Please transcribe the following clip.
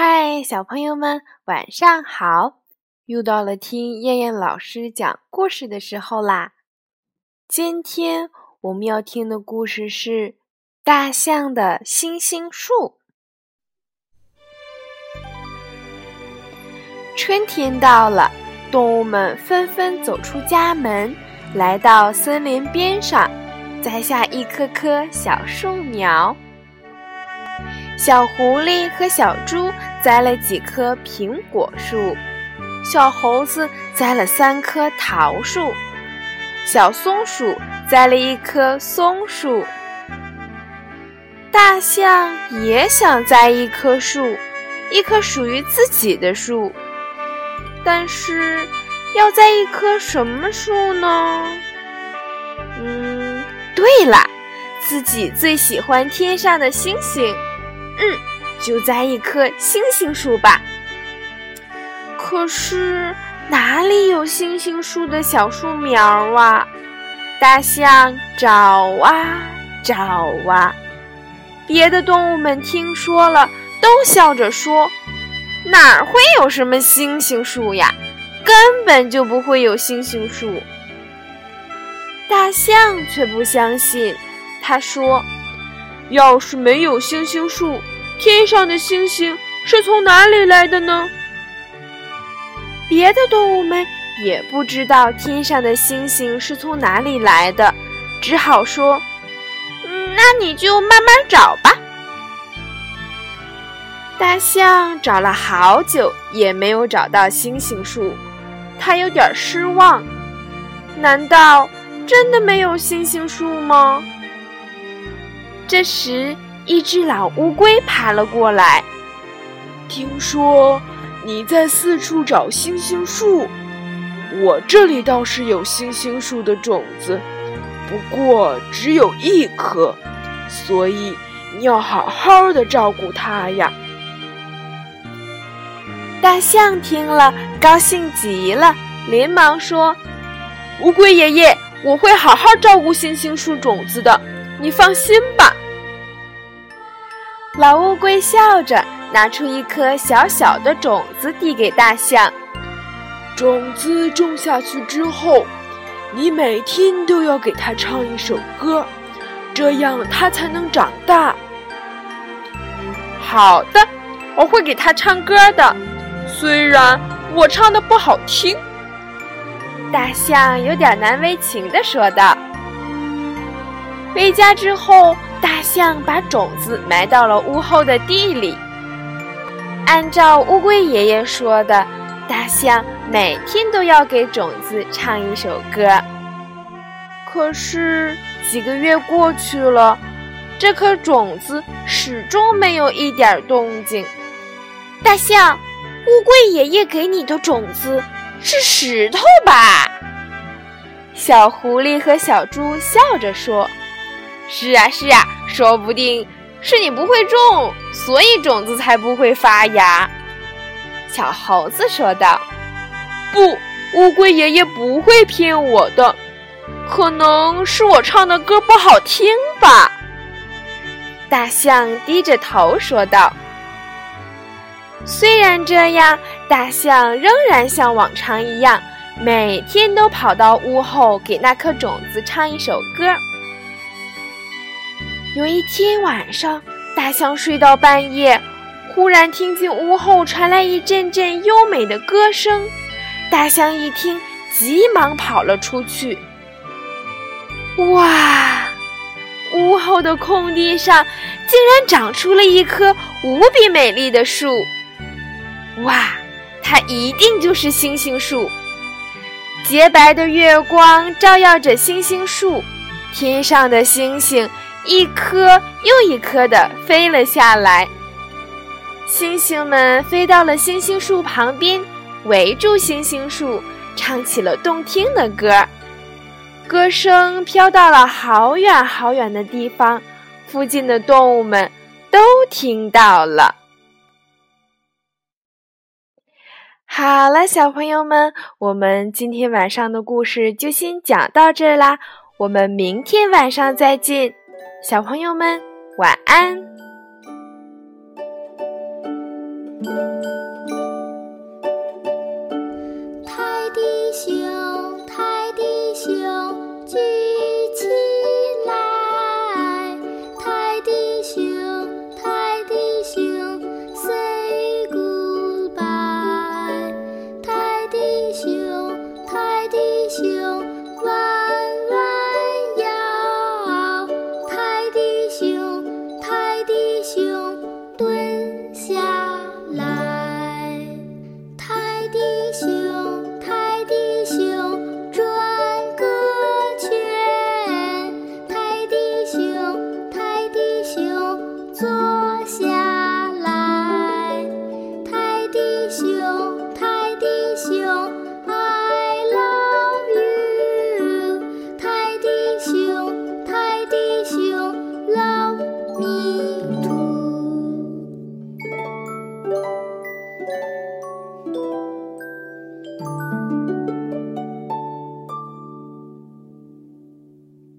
嗨，小朋友们，晚上好！又到了听燕燕老师讲故事的时候啦。今天我们要听的故事是《大象的星星树》。春天到了，动物们纷纷走出家门，来到森林边上，栽下一棵棵小树苗。小狐狸和小猪栽了几棵苹果树，小猴子栽了三棵桃树，小松鼠栽了一棵松树。大象也想栽一棵树，一棵属于自己的树，但是要栽一棵什么树呢？嗯，对了，自己最喜欢天上的星星。嗯，就栽一棵星星树吧。可是哪里有星星树的小树苗啊？大象找啊找啊，别的动物们听说了，都笑着说：“哪儿会有什么星星树呀？根本就不会有星星树。”大象却不相信，他说。要是没有星星树，天上的星星是从哪里来的呢？别的动物们也不知道天上的星星是从哪里来的，只好说：“嗯，那你就慢慢找吧。”大象找了好久也没有找到星星树，它有点失望。难道真的没有星星树吗？这时，一只老乌龟爬了过来。听说你在四处找星星树，我这里倒是有星星树的种子，不过只有一颗，所以你要好好的照顾它呀。大象听了，高兴极了，连忙说：“乌龟爷爷，我会好好照顾星星树种子的。”你放心吧，老乌龟笑着拿出一颗小小的种子递给大象。种子种下去之后，你每天都要给它唱一首歌，这样它才能长大。好的，我会给它唱歌的，虽然我唱的不好听。大象有点难为情地说道。回家之后，大象把种子埋到了屋后的地里。按照乌龟爷爷说的，大象每天都要给种子唱一首歌。可是几个月过去了，这颗种子始终没有一点动静。大象，乌龟爷爷给你的种子是石头吧？小狐狸和小猪笑着说。是啊是啊，说不定是你不会种，所以种子才不会发芽。小猴子说道：“不，乌龟爷爷不会骗我的，可能是我唱的歌不好听吧。”大象低着头说道：“虽然这样，大象仍然像往常一样，每天都跑到屋后给那颗种子唱一首歌。”有一天晚上，大象睡到半夜，忽然听见屋后传来一阵阵优美的歌声。大象一听，急忙跑了出去。哇！屋后的空地上竟然长出了一棵无比美丽的树。哇！它一定就是星星树。洁白的月光照耀着星星树，天上的星星。一颗又一颗的飞了下来，星星们飞到了星星树旁边，围住星星树，唱起了动听的歌。歌声飘到了好远好远的地方，附近的动物们都听到了。好了，小朋友们，我们今天晚上的故事就先讲到这啦，我们明天晚上再见。小朋友们，晚安。泰迪熊，泰迪熊，举起来，泰迪熊。